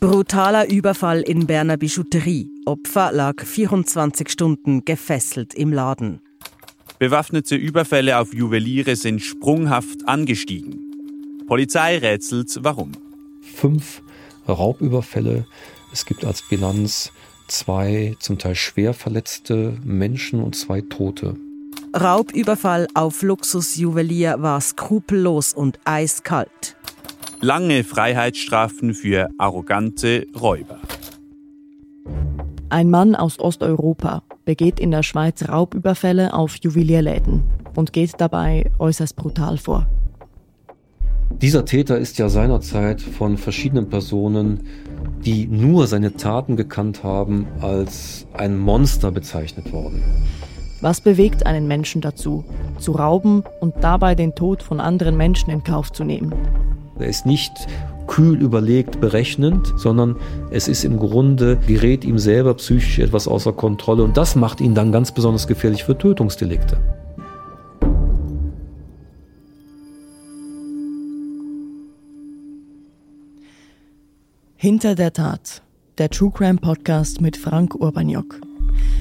Brutaler Überfall in Berner Bijouterie. Opfer lag 24 Stunden gefesselt im Laden. Bewaffnete Überfälle auf Juweliere sind sprunghaft angestiegen. Polizei rätselt, warum. Fünf Raubüberfälle. Es gibt als Bilanz zwei zum Teil schwer verletzte Menschen und zwei Tote. Raubüberfall auf Luxusjuwelier war skrupellos und eiskalt. Lange Freiheitsstrafen für arrogante Räuber. Ein Mann aus Osteuropa begeht in der Schweiz Raubüberfälle auf Juwelierläden und geht dabei äußerst brutal vor. Dieser Täter ist ja seinerzeit von verschiedenen Personen, die nur seine Taten gekannt haben, als ein Monster bezeichnet worden. Was bewegt einen Menschen dazu, zu rauben und dabei den Tod von anderen Menschen in Kauf zu nehmen? Er ist nicht kühl überlegt, berechnend, sondern es ist im Grunde, gerät ihm selber psychisch etwas außer Kontrolle und das macht ihn dann ganz besonders gefährlich für Tötungsdelikte. Hinter der Tat, der True Crime Podcast mit Frank Urbaniok.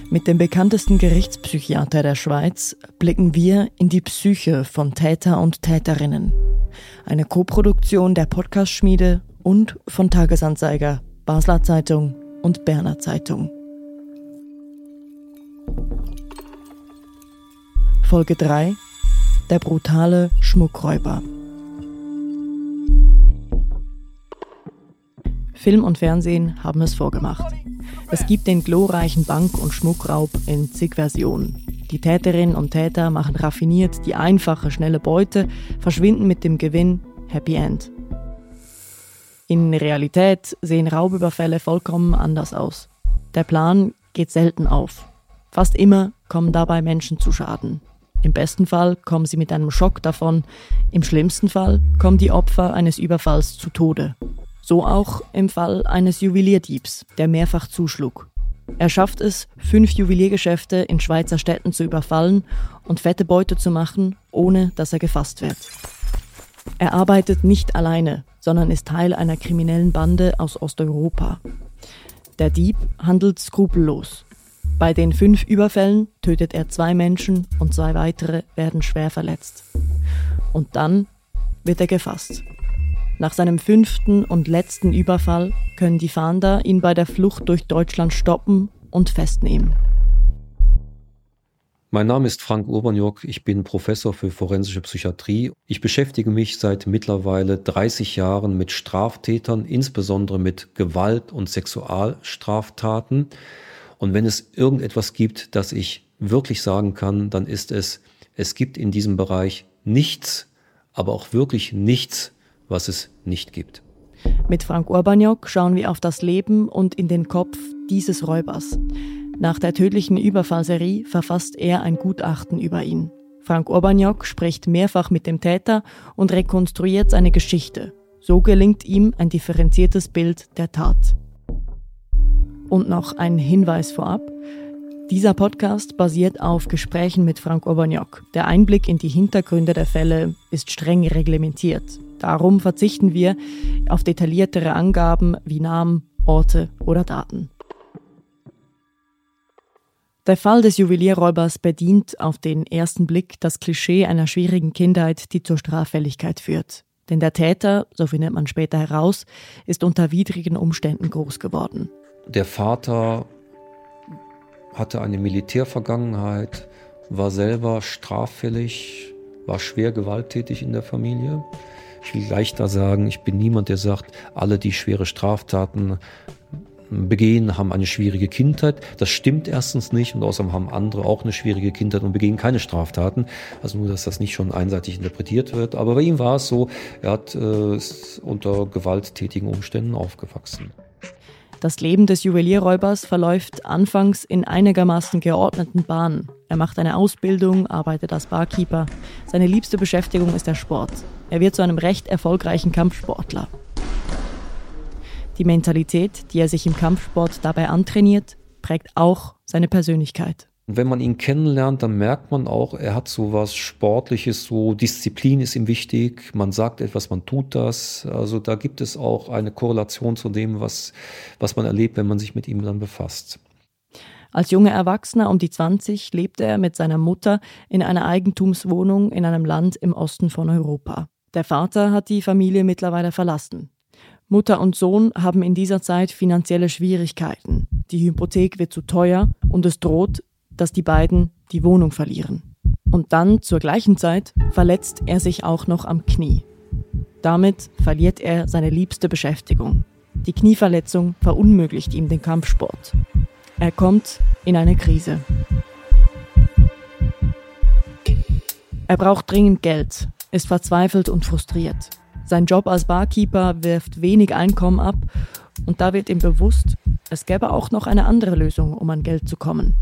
Mit dem bekanntesten Gerichtspsychiater der Schweiz blicken wir in die Psyche von Täter und Täterinnen. Eine Koproduktion der Podcast-Schmiede und von Tagesanzeiger, Basler Zeitung und Berner Zeitung. Folge 3 Der brutale Schmuckräuber. Film und Fernsehen haben es vorgemacht. Es gibt den glorreichen Bank- und Schmuckraub in zig Versionen. Die Täterinnen und Täter machen raffiniert die einfache, schnelle Beute, verschwinden mit dem Gewinn Happy End. In Realität sehen Raubüberfälle vollkommen anders aus. Der Plan geht selten auf. Fast immer kommen dabei Menschen zu Schaden. Im besten Fall kommen sie mit einem Schock davon, im schlimmsten Fall kommen die Opfer eines Überfalls zu Tode. So auch im Fall eines Juwelierdiebs, der mehrfach zuschlug. Er schafft es, fünf Juweliergeschäfte in Schweizer Städten zu überfallen und fette Beute zu machen, ohne dass er gefasst wird. Er arbeitet nicht alleine, sondern ist Teil einer kriminellen Bande aus Osteuropa. Der Dieb handelt skrupellos. Bei den fünf Überfällen tötet er zwei Menschen und zwei weitere werden schwer verletzt. Und dann wird er gefasst. Nach seinem fünften und letzten Überfall können die Fahnder ihn bei der Flucht durch Deutschland stoppen und festnehmen. Mein Name ist Frank Urbaniok, ich bin Professor für forensische Psychiatrie. Ich beschäftige mich seit mittlerweile 30 Jahren mit Straftätern, insbesondere mit Gewalt- und Sexualstraftaten. Und wenn es irgendetwas gibt, das ich wirklich sagen kann, dann ist es, es gibt in diesem Bereich nichts, aber auch wirklich nichts, was es nicht gibt. Mit Frank Urbaniok schauen wir auf das Leben und in den Kopf dieses Räubers. Nach der tödlichen Überfallserie verfasst er ein Gutachten über ihn. Frank Urbaniok spricht mehrfach mit dem Täter und rekonstruiert seine Geschichte. So gelingt ihm ein differenziertes Bild der Tat. Und noch ein Hinweis vorab. Dieser Podcast basiert auf Gesprächen mit Frank Urbaniok. Der Einblick in die Hintergründe der Fälle ist streng reglementiert. Darum verzichten wir auf detailliertere Angaben wie Namen, Orte oder Daten. Der Fall des Juwelierräubers bedient auf den ersten Blick das Klischee einer schwierigen Kindheit, die zur Straffälligkeit führt. Denn der Täter, so findet man später heraus, ist unter widrigen Umständen groß geworden. Der Vater hatte eine Militärvergangenheit, war selber straffällig, war schwer gewalttätig in der Familie. Ich will gleich da sagen, ich bin niemand, der sagt, alle, die schwere Straftaten begehen, haben eine schwierige Kindheit. Das stimmt erstens nicht und außerdem haben andere auch eine schwierige Kindheit und begehen keine Straftaten. Also nur, dass das nicht schon einseitig interpretiert wird. Aber bei ihm war es so, er hat äh, ist unter gewalttätigen Umständen aufgewachsen. Das Leben des Juwelierräubers verläuft anfangs in einigermaßen geordneten Bahnen. Er macht eine Ausbildung, arbeitet als Barkeeper. Seine liebste Beschäftigung ist der Sport. Er wird zu einem recht erfolgreichen Kampfsportler. Die Mentalität, die er sich im Kampfsport dabei antrainiert, prägt auch seine Persönlichkeit. Und wenn man ihn kennenlernt, dann merkt man auch, er hat so was Sportliches, so Disziplin ist ihm wichtig. Man sagt etwas, man tut das. Also da gibt es auch eine Korrelation zu dem, was, was man erlebt, wenn man sich mit ihm dann befasst. Als junger Erwachsener um die 20 lebte er mit seiner Mutter in einer Eigentumswohnung in einem Land im Osten von Europa. Der Vater hat die Familie mittlerweile verlassen. Mutter und Sohn haben in dieser Zeit finanzielle Schwierigkeiten. Die Hypothek wird zu teuer und es droht, dass die beiden die Wohnung verlieren. Und dann zur gleichen Zeit verletzt er sich auch noch am Knie. Damit verliert er seine liebste Beschäftigung. Die Knieverletzung verunmöglicht ihm den Kampfsport. Er kommt in eine Krise. Er braucht dringend Geld, ist verzweifelt und frustriert. Sein Job als Barkeeper wirft wenig Einkommen ab und da wird ihm bewusst, es gäbe auch noch eine andere Lösung, um an Geld zu kommen.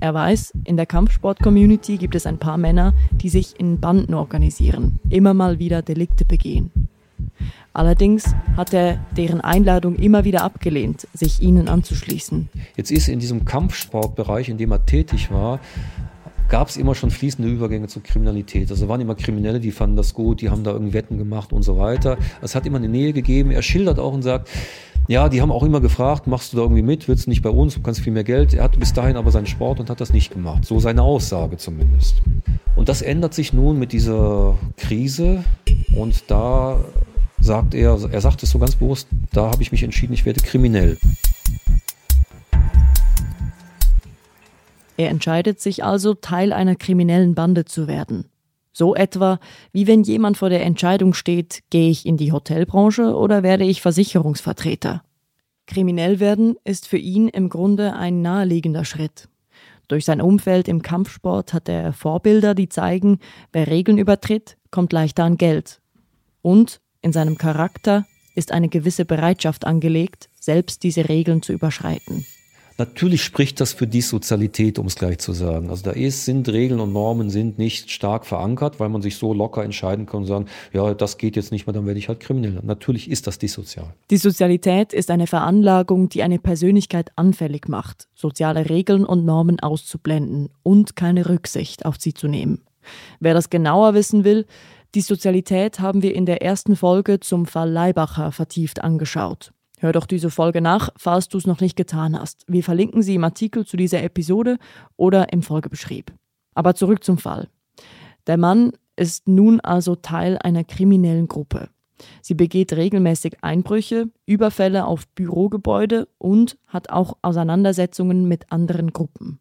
Er weiß, in der Kampfsport-Community gibt es ein paar Männer, die sich in Banden organisieren, immer mal wieder Delikte begehen. Allerdings hat er deren Einladung immer wieder abgelehnt, sich ihnen anzuschließen. Jetzt ist in diesem Kampfsportbereich, in dem er tätig war, gab es immer schon fließende Übergänge zur Kriminalität. Also waren immer Kriminelle, die fanden das gut, die haben da irgendwie Wetten gemacht und so weiter. Es hat immer eine Nähe gegeben. Er schildert auch und sagt, ja, die haben auch immer gefragt, machst du da irgendwie mit, willst du nicht bei uns, du kannst viel mehr Geld. Er hatte bis dahin aber seinen Sport und hat das nicht gemacht. So seine Aussage zumindest. Und das ändert sich nun mit dieser Krise und da sagt er, er sagt es so ganz bewusst, da habe ich mich entschieden, ich werde kriminell. Er entscheidet sich also, Teil einer kriminellen Bande zu werden. So etwa, wie wenn jemand vor der Entscheidung steht, gehe ich in die Hotelbranche oder werde ich Versicherungsvertreter. Kriminell werden ist für ihn im Grunde ein naheliegender Schritt. Durch sein Umfeld im Kampfsport hat er Vorbilder, die zeigen, wer Regeln übertritt, kommt leichter an Geld. Und in seinem Charakter ist eine gewisse Bereitschaft angelegt, selbst diese Regeln zu überschreiten. Natürlich spricht das für die Sozialität, um es gleich zu sagen. Also da ist, sind Regeln und Normen sind nicht stark verankert, weil man sich so locker entscheiden kann und sagen, ja, das geht jetzt nicht mehr, dann werde ich halt kriminell. Natürlich ist das dissozial. Die Sozialität ist eine Veranlagung, die eine Persönlichkeit anfällig macht, soziale Regeln und Normen auszublenden und keine Rücksicht auf sie zu nehmen. Wer das genauer wissen will, die Sozialität haben wir in der ersten Folge zum Fall Leibacher vertieft angeschaut. Hör doch diese Folge nach, falls du es noch nicht getan hast. Wir verlinken sie im Artikel zu dieser Episode oder im Folgebeschrieb. Aber zurück zum Fall. Der Mann ist nun also Teil einer kriminellen Gruppe. Sie begeht regelmäßig Einbrüche, Überfälle auf Bürogebäude und hat auch Auseinandersetzungen mit anderen Gruppen.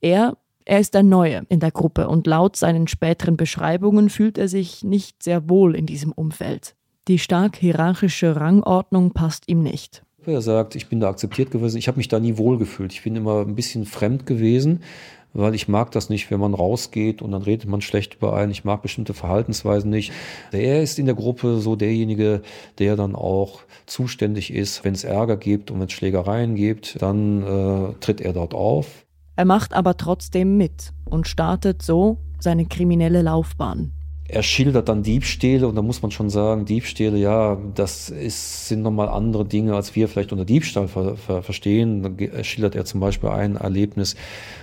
Er er ist der Neue in der Gruppe und laut seinen späteren Beschreibungen fühlt er sich nicht sehr wohl in diesem Umfeld. Die stark hierarchische Rangordnung passt ihm nicht. Er sagt, ich bin da akzeptiert gewesen, ich habe mich da nie wohl gefühlt. Ich bin immer ein bisschen fremd gewesen, weil ich mag das nicht, wenn man rausgeht und dann redet man schlecht über einen. Ich mag bestimmte Verhaltensweisen nicht. Er ist in der Gruppe so derjenige, der dann auch zuständig ist, wenn es Ärger gibt und wenn es Schlägereien gibt, dann äh, tritt er dort auf. Er macht aber trotzdem mit und startet so seine kriminelle Laufbahn. Er schildert dann Diebstähle und da muss man schon sagen, Diebstähle, ja, das ist, sind nochmal andere Dinge, als wir vielleicht unter Diebstahl ver, ver, verstehen. Da schildert er zum Beispiel ein Erlebnis,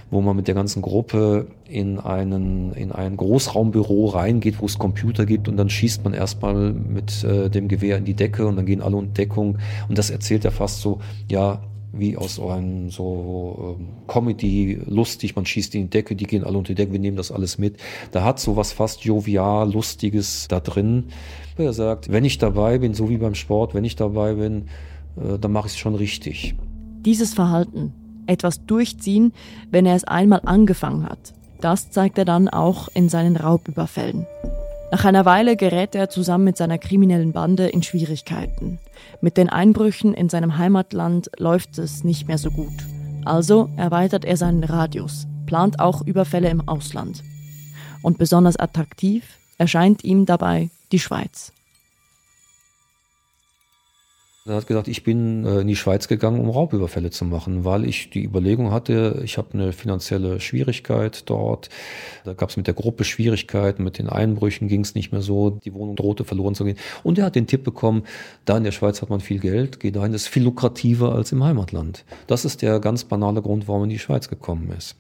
wo man mit der ganzen Gruppe in, einen, in ein Großraumbüro reingeht, wo es Computer gibt und dann schießt man erstmal mit äh, dem Gewehr in die Decke und dann gehen alle unter Deckung. Und das erzählt er fast so, ja, wie aus so einem so ähm, Comedy lustig, man schießt in die Decke, die gehen alle unter die Decke, wir nehmen das alles mit. Da hat so was fast jovial, lustiges da drin. Er sagt, wenn ich dabei bin, so wie beim Sport, wenn ich dabei bin, äh, dann mache ich es schon richtig. Dieses Verhalten, etwas durchziehen, wenn er es einmal angefangen hat, das zeigt er dann auch in seinen Raubüberfällen. Nach einer Weile gerät er zusammen mit seiner kriminellen Bande in Schwierigkeiten. Mit den Einbrüchen in seinem Heimatland läuft es nicht mehr so gut. Also erweitert er seinen Radius, plant auch Überfälle im Ausland. Und besonders attraktiv erscheint ihm dabei die Schweiz. Er hat gesagt, ich bin äh, in die Schweiz gegangen, um Raubüberfälle zu machen, weil ich die Überlegung hatte, ich habe eine finanzielle Schwierigkeit dort. Da gab es mit der Gruppe Schwierigkeiten, mit den Einbrüchen ging es nicht mehr so, die Wohnung drohte verloren zu gehen. Und er hat den Tipp bekommen, da in der Schweiz hat man viel Geld, geh dahin, das ist viel lukrativer als im Heimatland. Das ist der ganz banale Grund, warum er in die Schweiz gekommen ist.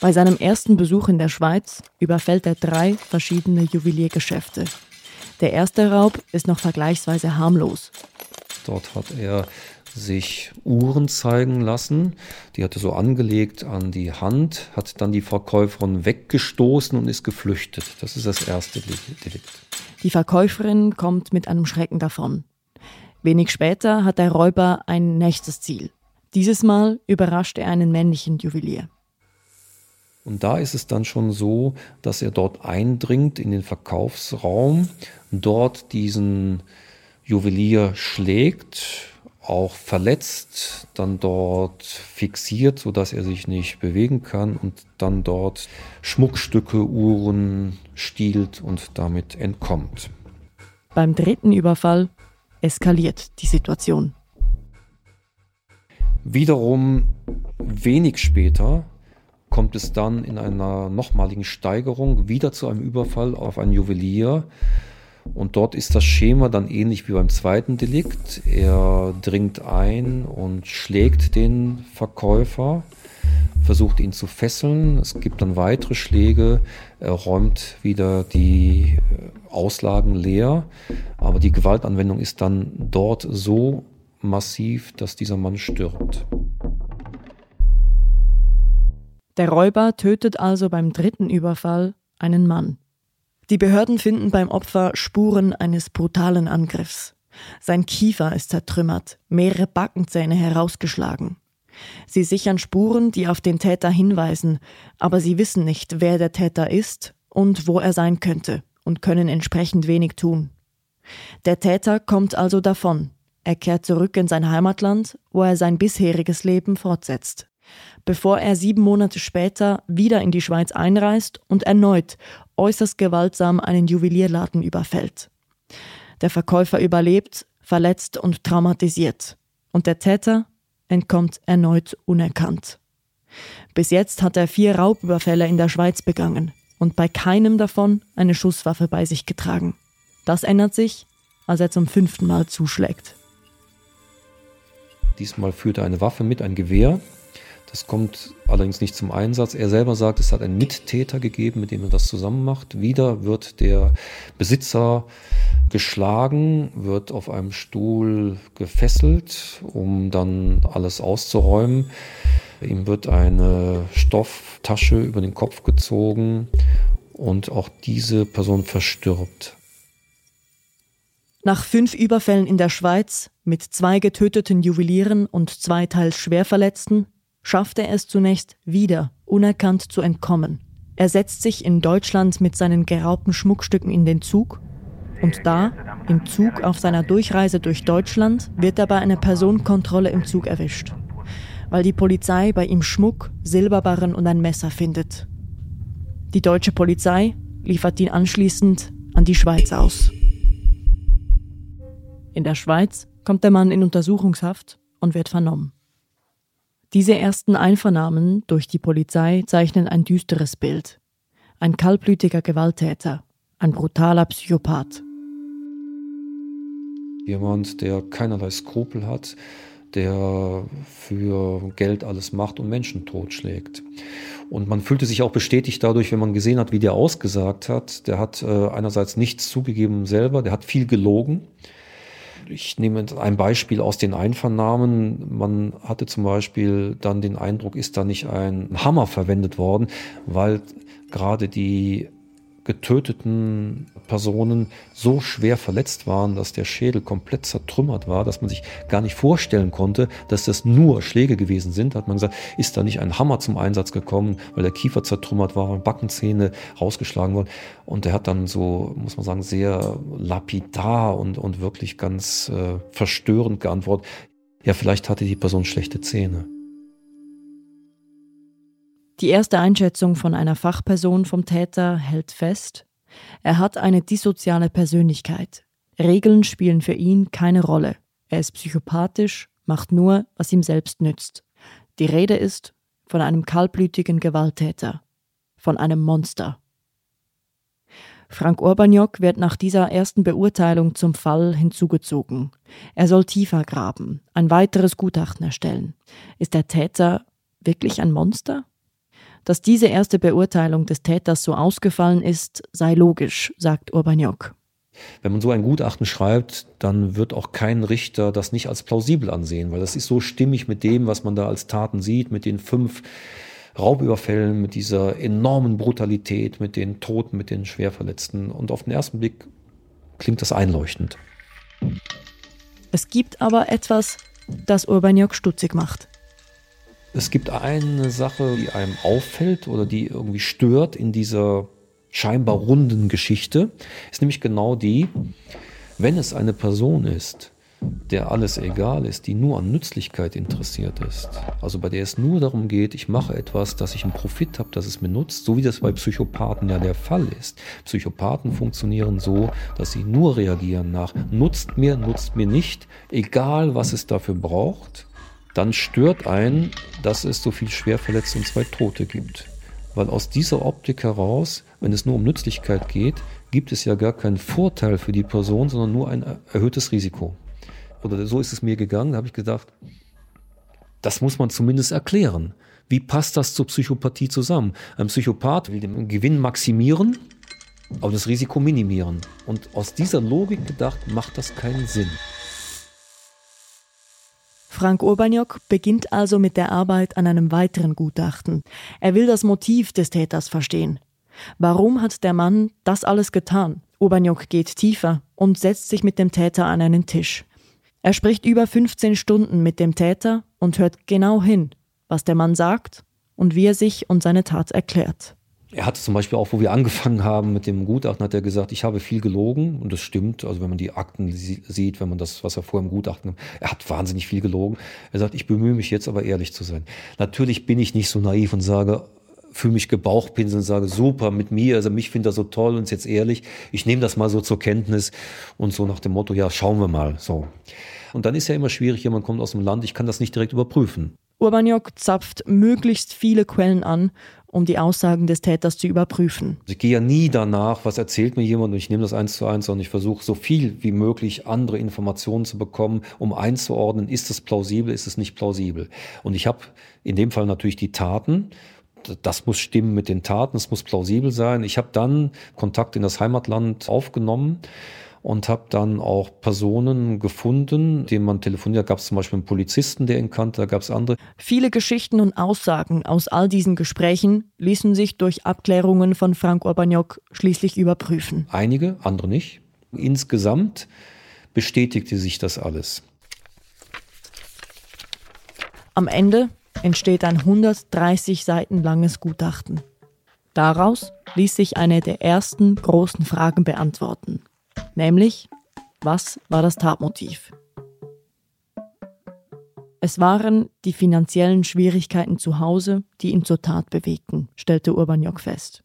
Bei seinem ersten Besuch in der Schweiz überfällt er drei verschiedene Juweliergeschäfte. Der erste Raub ist noch vergleichsweise harmlos. Dort hat er sich Uhren zeigen lassen. Die hatte so angelegt an die Hand, hat dann die Verkäuferin weggestoßen und ist geflüchtet. Das ist das erste Delikt. Die Verkäuferin kommt mit einem Schrecken davon. Wenig später hat der Räuber ein nächstes Ziel. Dieses Mal überrascht er einen männlichen Juwelier. Und da ist es dann schon so, dass er dort eindringt in den Verkaufsraum, dort diesen Juwelier schlägt, auch verletzt, dann dort fixiert, sodass er sich nicht bewegen kann und dann dort Schmuckstücke, Uhren stiehlt und damit entkommt. Beim dritten Überfall eskaliert die Situation. Wiederum wenig später kommt es dann in einer nochmaligen Steigerung wieder zu einem Überfall auf einen Juwelier. Und dort ist das Schema dann ähnlich wie beim zweiten Delikt. Er dringt ein und schlägt den Verkäufer, versucht ihn zu fesseln. Es gibt dann weitere Schläge. Er räumt wieder die äh, Auslagen leer. Aber die Gewaltanwendung ist dann dort so massiv, dass dieser Mann stirbt. Der Räuber tötet also beim dritten Überfall einen Mann. Die Behörden finden beim Opfer Spuren eines brutalen Angriffs. Sein Kiefer ist zertrümmert, mehrere Backenzähne herausgeschlagen. Sie sichern Spuren, die auf den Täter hinweisen, aber sie wissen nicht, wer der Täter ist und wo er sein könnte und können entsprechend wenig tun. Der Täter kommt also davon. Er kehrt zurück in sein Heimatland, wo er sein bisheriges Leben fortsetzt bevor er sieben Monate später wieder in die Schweiz einreist und erneut äußerst gewaltsam einen Juwelierladen überfällt. Der Verkäufer überlebt, verletzt und traumatisiert. Und der Täter entkommt erneut unerkannt. Bis jetzt hat er vier Raubüberfälle in der Schweiz begangen und bei keinem davon eine Schusswaffe bei sich getragen. Das ändert sich, als er zum fünften Mal zuschlägt. Diesmal führt er eine Waffe mit, ein Gewehr, das kommt allerdings nicht zum Einsatz. Er selber sagt, es hat einen Mittäter gegeben, mit dem er das zusammen macht. Wieder wird der Besitzer geschlagen, wird auf einem Stuhl gefesselt, um dann alles auszuräumen. Ihm wird eine Stofftasche über den Kopf gezogen und auch diese Person verstirbt. Nach fünf Überfällen in der Schweiz mit zwei getöteten Juwelieren und zwei teils Schwerverletzten schaffte er es zunächst wieder, unerkannt zu entkommen. Er setzt sich in Deutschland mit seinen geraubten Schmuckstücken in den Zug und da, im Zug auf seiner Durchreise durch Deutschland, wird er bei einer Personenkontrolle im Zug erwischt, weil die Polizei bei ihm Schmuck, Silberbarren und ein Messer findet. Die deutsche Polizei liefert ihn anschließend an die Schweiz aus. In der Schweiz kommt der Mann in Untersuchungshaft und wird vernommen. Diese ersten Einvernahmen durch die Polizei zeichnen ein düsteres Bild. Ein kaltblütiger Gewalttäter, ein brutaler Psychopath. Jemand, der keinerlei Skrupel hat, der für Geld alles macht und Menschen totschlägt. Und man fühlte sich auch bestätigt dadurch, wenn man gesehen hat, wie der ausgesagt hat. Der hat äh, einerseits nichts zugegeben selber, der hat viel gelogen ich nehme ein Beispiel aus den Einvernahmen. Man hatte zum Beispiel dann den Eindruck, ist da nicht ein Hammer verwendet worden, weil gerade die getöteten Personen so schwer verletzt waren, dass der Schädel komplett zertrümmert war, dass man sich gar nicht vorstellen konnte, dass das nur Schläge gewesen sind. Hat man gesagt, ist da nicht ein Hammer zum Einsatz gekommen, weil der Kiefer zertrümmert war Backenzähne rausgeschlagen wurden. Und er hat dann so, muss man sagen, sehr lapidar und, und wirklich ganz äh, verstörend geantwortet. Ja, vielleicht hatte die Person schlechte Zähne. Die erste Einschätzung von einer Fachperson vom Täter hält fest, er hat eine dissoziale Persönlichkeit. Regeln spielen für ihn keine Rolle. Er ist psychopathisch, macht nur, was ihm selbst nützt. Die Rede ist von einem kaltblütigen Gewalttäter, von einem Monster. Frank Urbaniok wird nach dieser ersten Beurteilung zum Fall hinzugezogen. Er soll tiefer graben, ein weiteres Gutachten erstellen. Ist der Täter wirklich ein Monster? Dass diese erste Beurteilung des Täters so ausgefallen ist, sei logisch, sagt Urbaniok. Wenn man so ein Gutachten schreibt, dann wird auch kein Richter das nicht als plausibel ansehen, weil das ist so stimmig mit dem, was man da als Taten sieht, mit den fünf Raubüberfällen, mit dieser enormen Brutalität, mit den Toten, mit den Schwerverletzten. Und auf den ersten Blick klingt das einleuchtend. Es gibt aber etwas, das Urbaniok stutzig macht. Es gibt eine Sache, die einem auffällt oder die irgendwie stört in dieser scheinbar runden Geschichte, ist nämlich genau die, wenn es eine Person ist, der alles egal ist, die nur an Nützlichkeit interessiert ist, also bei der es nur darum geht, ich mache etwas, dass ich einen Profit habe, dass es mir nutzt, so wie das bei Psychopathen ja der Fall ist. Psychopathen funktionieren so, dass sie nur reagieren nach nutzt mir, nutzt mir nicht, egal was es dafür braucht, dann stört ein, dass es so viel Schwerverletzte und zwei Tote gibt. Weil aus dieser Optik heraus, wenn es nur um Nützlichkeit geht, gibt es ja gar keinen Vorteil für die Person, sondern nur ein erhöhtes Risiko. Oder so ist es mir gegangen, da habe ich gedacht, das muss man zumindest erklären. Wie passt das zur Psychopathie zusammen? Ein Psychopath will den Gewinn maximieren, aber das Risiko minimieren. Und aus dieser Logik gedacht, macht das keinen Sinn. Frank Urbaniok beginnt also mit der Arbeit an einem weiteren Gutachten. Er will das Motiv des Täters verstehen. Warum hat der Mann das alles getan? Urbaniok geht tiefer und setzt sich mit dem Täter an einen Tisch. Er spricht über 15 Stunden mit dem Täter und hört genau hin, was der Mann sagt und wie er sich und seine Tat erklärt. Er hat zum Beispiel auch, wo wir angefangen haben mit dem Gutachten, hat er gesagt, ich habe viel gelogen und das stimmt. Also wenn man die Akten sieht, wenn man das, was er vorher im Gutachten, er hat wahnsinnig viel gelogen. Er sagt, ich bemühe mich jetzt aber ehrlich zu sein. Natürlich bin ich nicht so naiv und sage, fühle mich gebauchpinseln und sage, super, mit mir, also mich findet er so toll und ist jetzt ehrlich. Ich nehme das mal so zur Kenntnis und so nach dem Motto, ja, schauen wir mal, so. Und dann ist ja immer schwierig, jemand kommt aus dem Land, ich kann das nicht direkt überprüfen. Urbaniok zapft möglichst viele Quellen an, um die Aussagen des Täters zu überprüfen. Ich gehe ja nie danach, was erzählt mir jemand und ich nehme das eins zu eins, sondern ich versuche so viel wie möglich andere Informationen zu bekommen, um einzuordnen, ist es plausibel, ist es nicht plausibel. Und ich habe in dem Fall natürlich die Taten das muss stimmen mit den Taten, es muss plausibel sein. Ich habe dann Kontakt in das Heimatland aufgenommen und habe dann auch Personen gefunden, denen man telefoniert. Da gab es zum Beispiel einen Polizisten, der ihn kannte, da gab es andere. Viele Geschichten und Aussagen aus all diesen Gesprächen ließen sich durch Abklärungen von Frank Urbaniok schließlich überprüfen. Einige, andere nicht. Insgesamt bestätigte sich das alles. Am Ende entsteht ein 130 Seiten langes Gutachten. Daraus ließ sich eine der ersten großen Fragen beantworten. Nämlich, was war das Tatmotiv? Es waren die finanziellen Schwierigkeiten zu Hause, die ihn zur Tat bewegten, stellte Urbaniok fest.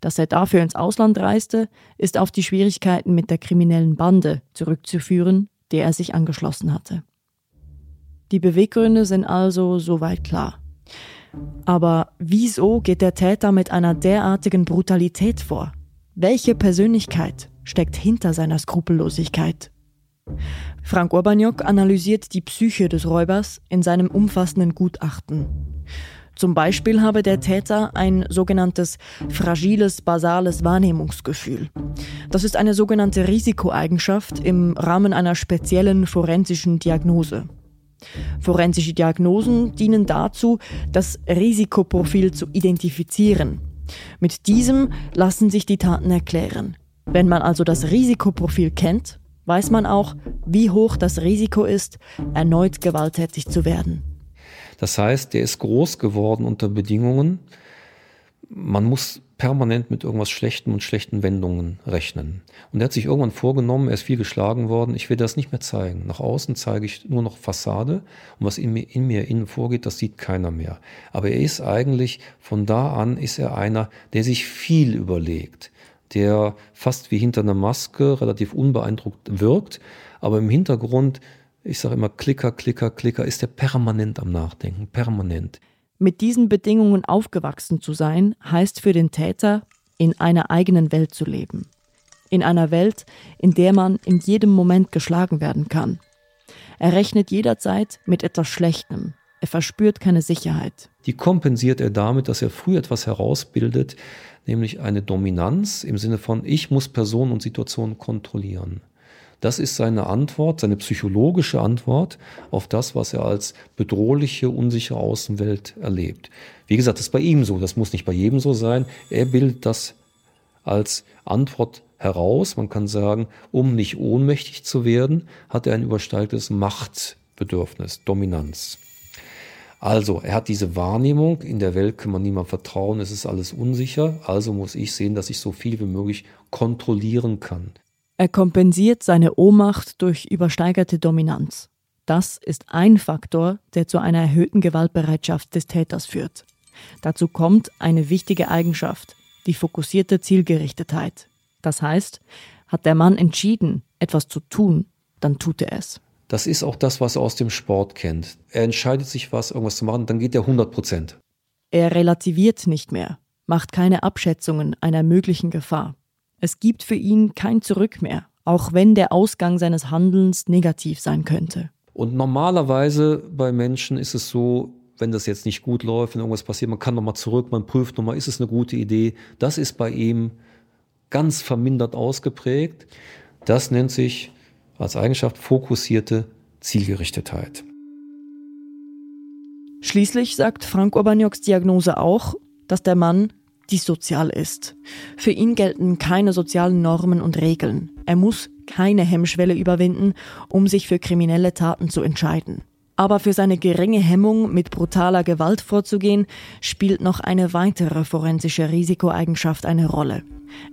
Dass er dafür ins Ausland reiste, ist auf die Schwierigkeiten mit der kriminellen Bande zurückzuführen, der er sich angeschlossen hatte. Die Beweggründe sind also soweit klar. Aber wieso geht der Täter mit einer derartigen Brutalität vor? Welche Persönlichkeit steckt hinter seiner Skrupellosigkeit. Frank Urbaniok analysiert die Psyche des Räubers in seinem umfassenden Gutachten. Zum Beispiel habe der Täter ein sogenanntes fragiles basales Wahrnehmungsgefühl. Das ist eine sogenannte Risikoeigenschaft im Rahmen einer speziellen forensischen Diagnose. Forensische Diagnosen dienen dazu, das Risikoprofil zu identifizieren. Mit diesem lassen sich die Taten erklären. Wenn man also das Risikoprofil kennt, weiß man auch, wie hoch das Risiko ist, erneut gewalttätig zu werden. Das heißt, der ist groß geworden unter Bedingungen. Man muss permanent mit irgendwas Schlechten und schlechten Wendungen rechnen. Und er hat sich irgendwann vorgenommen, er ist viel geschlagen worden, ich will das nicht mehr zeigen. Nach außen zeige ich nur noch Fassade und was in mir, in mir innen vorgeht, das sieht keiner mehr. Aber er ist eigentlich, von da an ist er einer, der sich viel überlegt der fast wie hinter einer Maske relativ unbeeindruckt wirkt, aber im Hintergrund, ich sage immer Klicker, Klicker, Klicker, ist er permanent am Nachdenken, permanent. Mit diesen Bedingungen aufgewachsen zu sein, heißt für den Täter, in einer eigenen Welt zu leben. In einer Welt, in der man in jedem Moment geschlagen werden kann. Er rechnet jederzeit mit etwas Schlechtem. Er verspürt keine Sicherheit. Die kompensiert er damit, dass er früh etwas herausbildet, nämlich eine Dominanz im Sinne von, ich muss Personen und Situationen kontrollieren. Das ist seine Antwort, seine psychologische Antwort auf das, was er als bedrohliche, unsichere Außenwelt erlebt. Wie gesagt, das ist bei ihm so, das muss nicht bei jedem so sein. Er bildet das als Antwort heraus. Man kann sagen, um nicht ohnmächtig zu werden, hat er ein übersteigtes Machtbedürfnis, Dominanz. Also, er hat diese Wahrnehmung, in der Welt kann man niemandem vertrauen, es ist alles unsicher, also muss ich sehen, dass ich so viel wie möglich kontrollieren kann. Er kompensiert seine Ohnmacht durch übersteigerte Dominanz. Das ist ein Faktor, der zu einer erhöhten Gewaltbereitschaft des Täters führt. Dazu kommt eine wichtige Eigenschaft, die fokussierte Zielgerichtetheit. Das heißt, hat der Mann entschieden, etwas zu tun, dann tut er es. Das ist auch das, was er aus dem Sport kennt. Er entscheidet sich was, irgendwas zu machen, dann geht er 100 Prozent. Er relativiert nicht mehr, macht keine Abschätzungen einer möglichen Gefahr. Es gibt für ihn kein Zurück mehr, auch wenn der Ausgang seines Handelns negativ sein könnte. Und normalerweise bei Menschen ist es so, wenn das jetzt nicht gut läuft, wenn irgendwas passiert, man kann nochmal zurück, man prüft nochmal, ist es eine gute Idee. Das ist bei ihm ganz vermindert ausgeprägt. Das nennt sich als Eigenschaft fokussierte Zielgerichtetheit. Schließlich sagt Frank Urbaniaks Diagnose auch, dass der Mann dissozial ist. Für ihn gelten keine sozialen Normen und Regeln. Er muss keine Hemmschwelle überwinden, um sich für kriminelle Taten zu entscheiden. Aber für seine geringe Hemmung, mit brutaler Gewalt vorzugehen, spielt noch eine weitere forensische Risikoeigenschaft eine Rolle.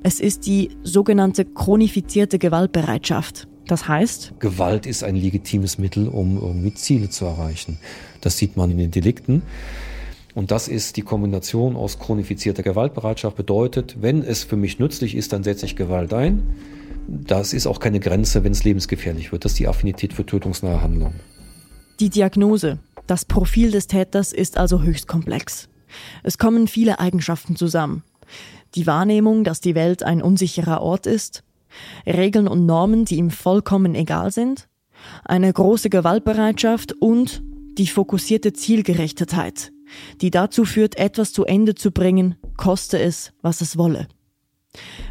Es ist die sogenannte chronifizierte Gewaltbereitschaft. Das heißt? Gewalt ist ein legitimes Mittel, um irgendwie Ziele zu erreichen. Das sieht man in den Delikten. Und das ist die Kombination aus chronifizierter Gewaltbereitschaft bedeutet, wenn es für mich nützlich ist, dann setze ich Gewalt ein. Das ist auch keine Grenze, wenn es lebensgefährlich wird. Das ist die Affinität für tötungsnahe Handlungen. Die Diagnose, das Profil des Täters ist also höchst komplex. Es kommen viele Eigenschaften zusammen. Die Wahrnehmung, dass die Welt ein unsicherer Ort ist, Regeln und Normen, die ihm vollkommen egal sind, eine große Gewaltbereitschaft und die fokussierte Zielgerichtetheit, die dazu führt, etwas zu Ende zu bringen, koste es, was es wolle.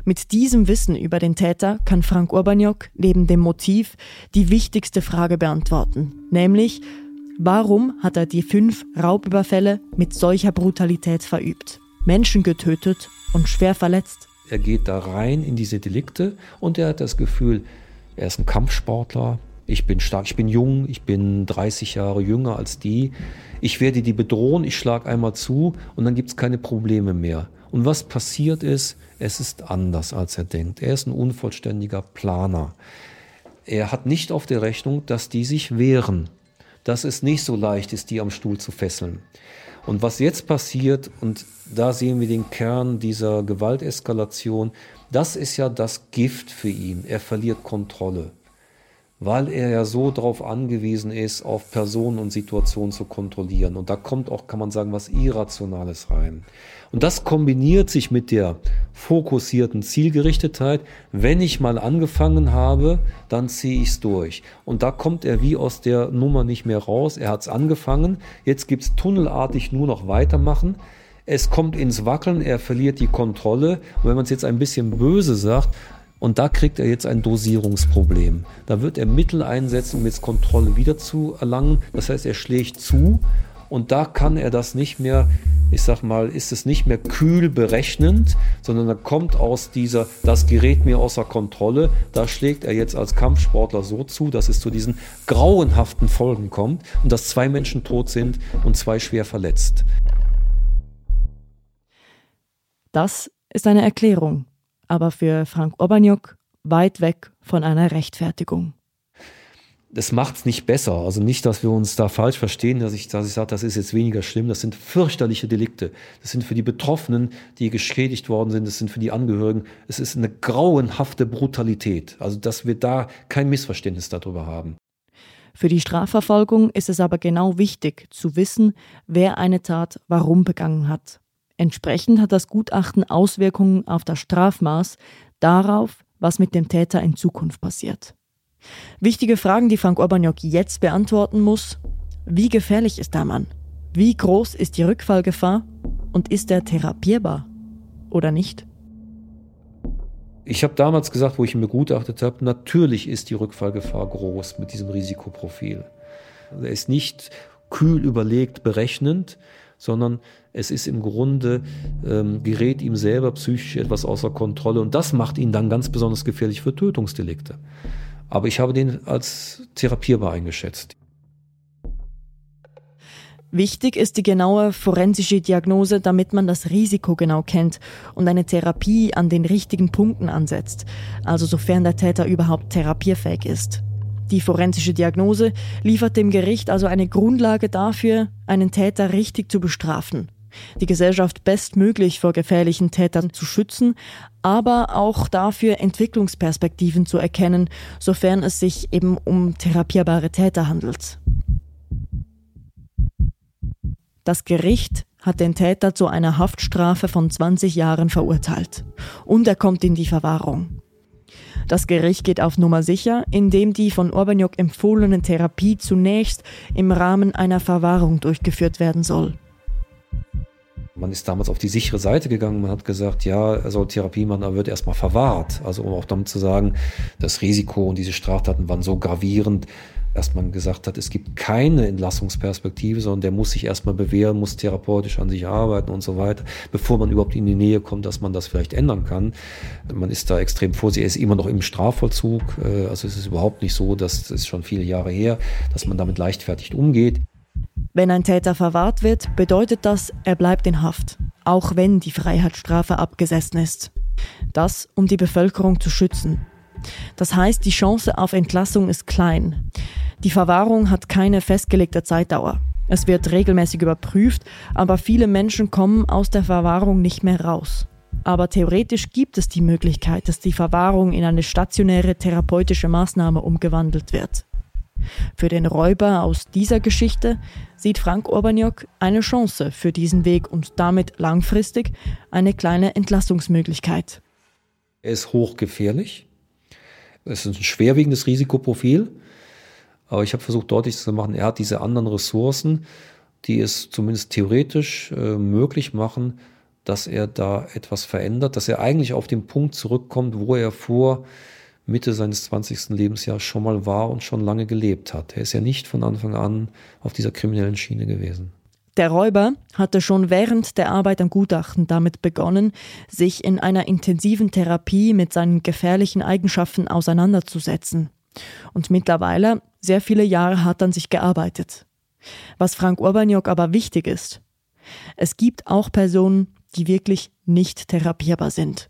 Mit diesem Wissen über den Täter kann Frank Urbaniok neben dem Motiv die wichtigste Frage beantworten, nämlich warum hat er die fünf Raubüberfälle mit solcher Brutalität verübt, Menschen getötet und schwer verletzt? Er geht da rein in diese Delikte und er hat das Gefühl, er ist ein Kampfsportler, ich bin stark, ich bin jung, ich bin 30 Jahre jünger als die. Ich werde die bedrohen, ich schlage einmal zu und dann gibt es keine Probleme mehr. Und was passiert ist, es ist anders, als er denkt. Er ist ein unvollständiger Planer. Er hat nicht auf der Rechnung, dass die sich wehren, dass es nicht so leicht ist, die am Stuhl zu fesseln. Und was jetzt passiert, und da sehen wir den Kern dieser Gewalteskalation, das ist ja das Gift für ihn. Er verliert Kontrolle weil er ja so darauf angewiesen ist, auf Personen und Situationen zu kontrollieren. Und da kommt auch, kann man sagen, was Irrationales rein. Und das kombiniert sich mit der fokussierten Zielgerichtetheit. Wenn ich mal angefangen habe, dann ziehe ich es durch. Und da kommt er wie aus der Nummer nicht mehr raus. Er hat es angefangen, jetzt gibt es tunnelartig nur noch weitermachen. Es kommt ins Wackeln, er verliert die Kontrolle. Und wenn man es jetzt ein bisschen böse sagt, und da kriegt er jetzt ein Dosierungsproblem. Da wird er Mittel einsetzen, um jetzt Kontrolle wieder zu erlangen. Das heißt, er schlägt zu und da kann er das nicht mehr, ich sag mal, ist es nicht mehr kühl berechnend, sondern er kommt aus dieser, das gerät mir außer Kontrolle. Da schlägt er jetzt als Kampfsportler so zu, dass es zu diesen grauenhaften Folgen kommt und dass zwei Menschen tot sind und zwei schwer verletzt. Das ist eine Erklärung aber für Frank Obaniuk weit weg von einer Rechtfertigung. das macht es nicht besser. Also nicht, dass wir uns da falsch verstehen, dass ich, dass ich sage, das ist jetzt weniger schlimm. Das sind fürchterliche Delikte. Das sind für die Betroffenen, die geschädigt worden sind, das sind für die Angehörigen. Es ist eine grauenhafte Brutalität. Also, dass wir da kein Missverständnis darüber haben. Für die Strafverfolgung ist es aber genau wichtig zu wissen, wer eine Tat warum begangen hat. Entsprechend hat das Gutachten Auswirkungen auf das Strafmaß, darauf, was mit dem Täter in Zukunft passiert. Wichtige Fragen, die Frank Urbaniok jetzt beantworten muss. Wie gefährlich ist der Mann? Wie groß ist die Rückfallgefahr? Und ist er therapierbar oder nicht? Ich habe damals gesagt, wo ich ihn begutachtet habe, natürlich ist die Rückfallgefahr groß mit diesem Risikoprofil. Er ist nicht kühl überlegt, berechnend, sondern es ist im Grunde, ähm, gerät ihm selber psychisch etwas außer Kontrolle und das macht ihn dann ganz besonders gefährlich für Tötungsdelikte. Aber ich habe den als therapierbar eingeschätzt. Wichtig ist die genaue forensische Diagnose, damit man das Risiko genau kennt und eine Therapie an den richtigen Punkten ansetzt, also sofern der Täter überhaupt therapierfähig ist. Die forensische Diagnose liefert dem Gericht also eine Grundlage dafür, einen Täter richtig zu bestrafen die Gesellschaft bestmöglich vor gefährlichen Tätern zu schützen, aber auch dafür Entwicklungsperspektiven zu erkennen, sofern es sich eben um therapierbare Täter handelt. Das Gericht hat den Täter zu einer Haftstrafe von 20 Jahren verurteilt und er kommt in die Verwahrung. Das Gericht geht auf Nummer sicher, indem die von Urbaniok empfohlene Therapie zunächst im Rahmen einer Verwahrung durchgeführt werden soll. Man ist damals auf die sichere Seite gegangen. Man hat gesagt, ja, soll Therapie machen, aber wird erstmal verwahrt. Also um auch damit zu sagen, das Risiko und diese Straftaten waren so gravierend, man gesagt hat, es gibt keine Entlassungsperspektive, sondern der muss sich erstmal bewähren, muss therapeutisch an sich arbeiten und so weiter, bevor man überhaupt in die Nähe kommt, dass man das vielleicht ändern kann. Man ist da extrem vorsichtig, er ist immer noch im Strafvollzug. Äh, also es ist überhaupt nicht so, dass das ist schon viele Jahre her, dass man damit leichtfertig umgeht. Wenn ein Täter verwahrt wird, bedeutet das, er bleibt in Haft, auch wenn die Freiheitsstrafe abgesessen ist. Das, um die Bevölkerung zu schützen. Das heißt, die Chance auf Entlassung ist klein. Die Verwahrung hat keine festgelegte Zeitdauer. Es wird regelmäßig überprüft, aber viele Menschen kommen aus der Verwahrung nicht mehr raus. Aber theoretisch gibt es die Möglichkeit, dass die Verwahrung in eine stationäre therapeutische Maßnahme umgewandelt wird. Für den Räuber aus dieser Geschichte sieht Frank Urbaniok eine Chance für diesen Weg und damit langfristig eine kleine Entlassungsmöglichkeit. Er ist hochgefährlich. Es ist ein schwerwiegendes Risikoprofil. Aber ich habe versucht deutlich zu machen, er hat diese anderen Ressourcen, die es zumindest theoretisch äh, möglich machen, dass er da etwas verändert, dass er eigentlich auf den Punkt zurückkommt, wo er vor Mitte seines 20. Lebensjahres schon mal war und schon lange gelebt hat. Er ist ja nicht von Anfang an auf dieser kriminellen Schiene gewesen. Der Räuber hatte schon während der Arbeit am Gutachten damit begonnen, sich in einer intensiven Therapie mit seinen gefährlichen Eigenschaften auseinanderzusetzen. Und mittlerweile, sehr viele Jahre hat an sich gearbeitet. Was Frank Urbaniok aber wichtig ist, es gibt auch Personen, die wirklich nicht therapierbar sind.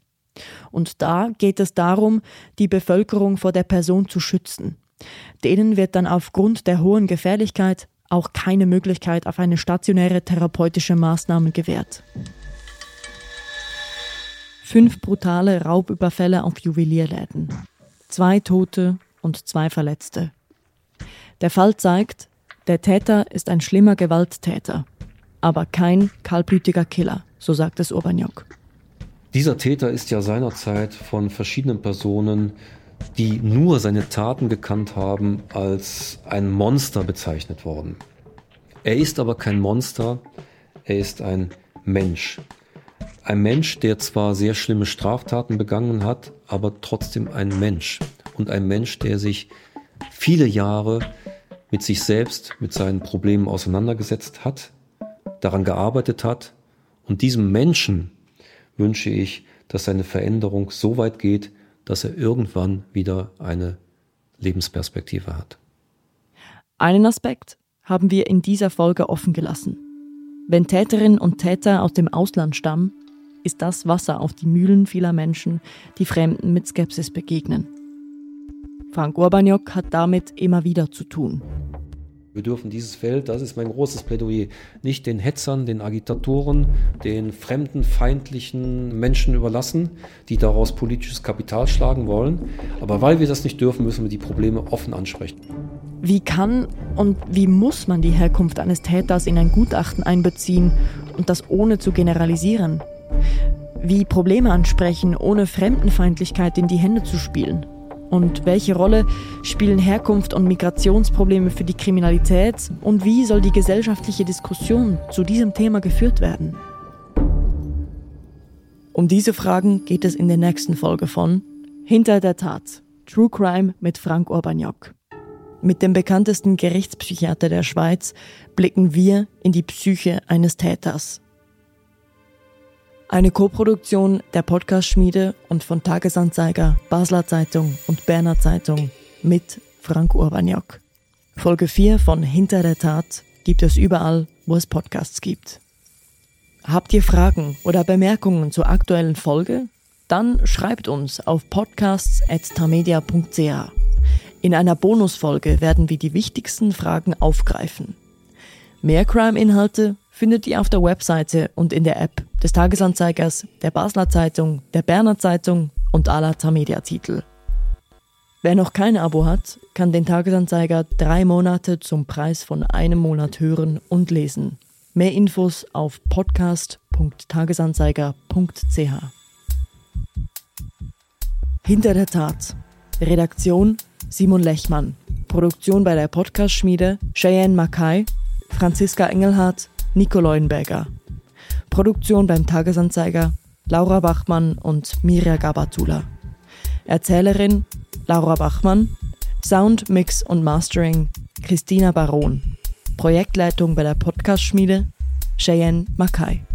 Und da geht es darum, die Bevölkerung vor der Person zu schützen. Denen wird dann aufgrund der hohen Gefährlichkeit auch keine Möglichkeit auf eine stationäre therapeutische Maßnahme gewährt. Fünf brutale Raubüberfälle auf Juwelierläden. Zwei Tote und zwei Verletzte. Der Fall zeigt, der Täter ist ein schlimmer Gewalttäter, aber kein kaltblütiger Killer, so sagt es Urbaniok. Dieser Täter ist ja seinerzeit von verschiedenen Personen, die nur seine Taten gekannt haben, als ein Monster bezeichnet worden. Er ist aber kein Monster, er ist ein Mensch. Ein Mensch, der zwar sehr schlimme Straftaten begangen hat, aber trotzdem ein Mensch. Und ein Mensch, der sich viele Jahre mit sich selbst, mit seinen Problemen auseinandergesetzt hat, daran gearbeitet hat und diesem Menschen wünsche ich, dass seine Veränderung so weit geht, dass er irgendwann wieder eine Lebensperspektive hat. Einen Aspekt haben wir in dieser Folge offen gelassen. Wenn Täterinnen und Täter aus dem Ausland stammen, ist das Wasser auf die Mühlen vieler Menschen, die Fremden mit Skepsis begegnen. Frank Urbaniok hat damit immer wieder zu tun. Wir dürfen dieses Feld, das ist mein großes Plädoyer, nicht den Hetzern, den Agitatoren, den fremden, feindlichen Menschen überlassen, die daraus politisches Kapital schlagen wollen. Aber weil wir das nicht dürfen, müssen wir die Probleme offen ansprechen. Wie kann und wie muss man die Herkunft eines Täters in ein Gutachten einbeziehen und das ohne zu generalisieren? Wie Probleme ansprechen, ohne Fremdenfeindlichkeit in die Hände zu spielen? Und welche Rolle spielen Herkunft und Migrationsprobleme für die Kriminalität? Und wie soll die gesellschaftliche Diskussion zu diesem Thema geführt werden? Um diese Fragen geht es in der nächsten Folge von Hinter der Tat. True Crime mit Frank Urbaniak. Mit dem bekanntesten Gerichtspsychiater der Schweiz blicken wir in die Psyche eines Täters. Eine Koproduktion der Podcast-Schmiede und von Tagesanzeiger, Basler Zeitung und Berner Zeitung mit Frank Urbaniak. Folge 4 von Hinter der Tat gibt es überall, wo es Podcasts gibt. Habt ihr Fragen oder Bemerkungen zur aktuellen Folge? Dann schreibt uns auf podcasts.tamedia.ch. In einer Bonusfolge werden wir die wichtigsten Fragen aufgreifen. Mehr Crime-Inhalte findet ihr auf der Webseite und in der App des Tagesanzeigers, der Basler Zeitung, der Berner Zeitung und aller Tamedia-Titel. Wer noch kein Abo hat, kann den Tagesanzeiger drei Monate zum Preis von einem Monat hören und lesen. Mehr Infos auf podcast.tagesanzeiger.ch. Hinter der Tat. Redaktion Simon Lechmann. Produktion bei der Podcast-Schmiede Cheyenne Mackay, Franziska Engelhardt, Nico Leuenberger. Produktion beim Tagesanzeiger Laura Bachmann und Mirja Gabatula. Erzählerin Laura Bachmann. Sound, Mix und Mastering Christina Baron. Projektleitung bei der Podcast-Schmiede Cheyenne Mackay.